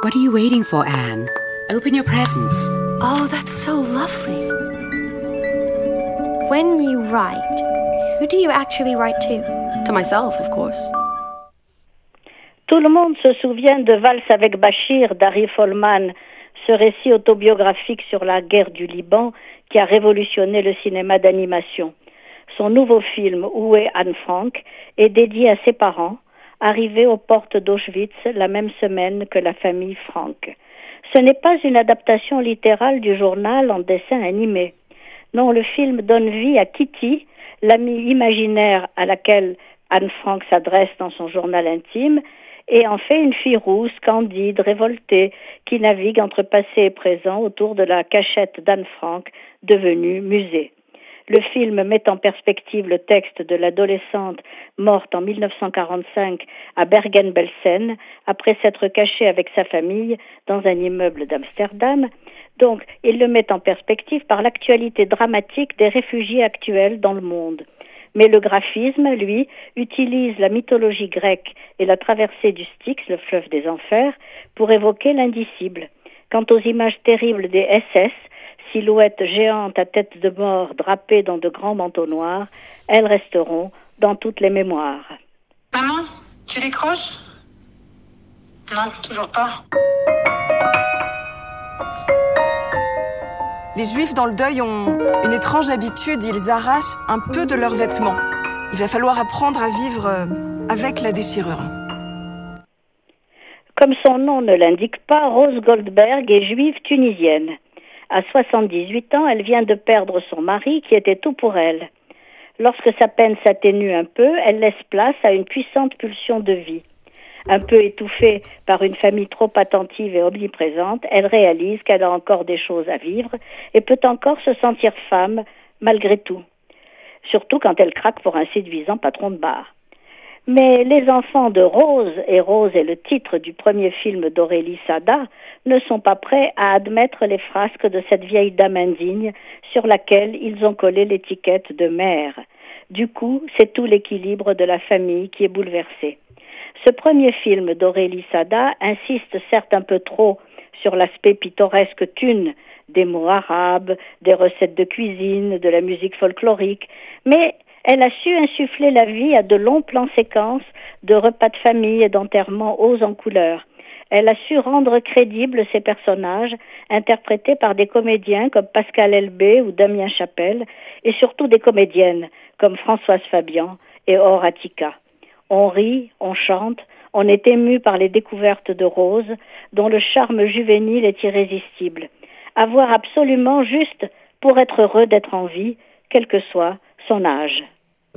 What are you waiting for, Anne? Open your presents. Oh, that's so lovely. When you write, who do you actually write to? To myself, of course. Tout le monde se souvient de Valse avec Bachir d'Harry Folman, ce récit autobiographique sur la guerre du Liban qui a révolutionné le cinéma d'animation. Son nouveau film Où est Anne Frank est dédié à ses parents, arrivés aux portes d'Auschwitz la même semaine que la famille Frank. Ce n'est pas une adaptation littérale du journal en dessin animé. Non, le film donne vie à Kitty, l'amie imaginaire à laquelle Anne Frank s'adresse dans son journal intime, et en fait une fille rousse, candide, révoltée, qui navigue entre passé et présent autour de la cachette d'Anne Frank, devenue musée. Le film met en perspective le texte de l'adolescente morte en 1945 à Bergen-Belsen après s'être cachée avec sa famille dans un immeuble d'Amsterdam. Donc, il le met en perspective par l'actualité dramatique des réfugiés actuels dans le monde. Mais le graphisme, lui, utilise la mythologie grecque et la traversée du Styx, le fleuve des enfers, pour évoquer l'indicible. Quant aux images terribles des SS, silhouettes géantes à tête de mort drapées dans de grands manteaux noirs, elles resteront dans toutes les mémoires. Maman, tu décroches? Non, toujours pas. Les juifs dans le deuil ont une étrange habitude, ils arrachent un peu de leurs vêtements. Il va falloir apprendre à vivre euh, avec la déchirure. Comme son nom ne l'indique pas, Rose Goldberg est juive tunisienne. À 78 ans, elle vient de perdre son mari qui était tout pour elle. Lorsque sa peine s'atténue un peu, elle laisse place à une puissante pulsion de vie. Un peu étouffée par une famille trop attentive et omniprésente, elle réalise qu'elle a encore des choses à vivre et peut encore se sentir femme malgré tout. Surtout quand elle craque pour un séduisant patron de bar. Mais les enfants de Rose, et Rose est le titre du premier film d'Aurélie Sada, ne sont pas prêts à admettre les frasques de cette vieille dame indigne sur laquelle ils ont collé l'étiquette de mère. Du coup, c'est tout l'équilibre de la famille qui est bouleversé. Ce premier film d'Aurélie Sada insiste certes un peu trop sur l'aspect pittoresque thune des mots arabes, des recettes de cuisine, de la musique folklorique, mais elle a su insuffler la vie à de longs plans séquences de repas de famille et d'enterrements hauts en couleurs. Elle a su rendre crédibles ses personnages, interprétés par des comédiens comme Pascal Elbé ou Damien Chapelle, et surtout des comédiennes comme Françoise Fabian et Horatica. On rit, on chante, on est ému par les découvertes de Rose, dont le charme juvénile est irrésistible. Avoir absolument juste pour être heureux d'être en vie, quel que soit son âge.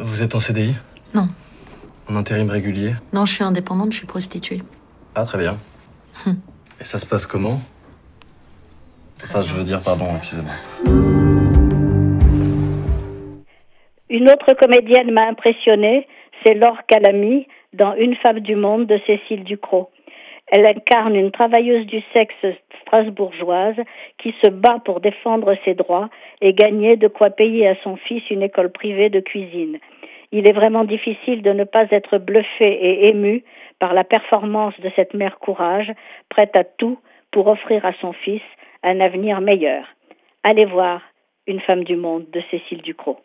Vous êtes en CDI Non. En intérim régulier? Non, je suis indépendante, je suis prostituée. Ah, très bien. Hum. Et ça se passe comment? Enfin, je veux dire, pardon, excusez-moi. Une autre comédienne m'a impressionnée, c'est Laure Calamy dans Une femme du monde de Cécile Ducrot. Elle incarne une travailleuse du sexe strasbourgeoise qui se bat pour défendre ses droits et gagner de quoi payer à son fils une école privée de cuisine. Il est vraiment difficile de ne pas être bluffé et ému par la performance de cette mère courage, prête à tout pour offrir à son fils un avenir meilleur. Allez voir Une femme du monde de Cécile Ducrot.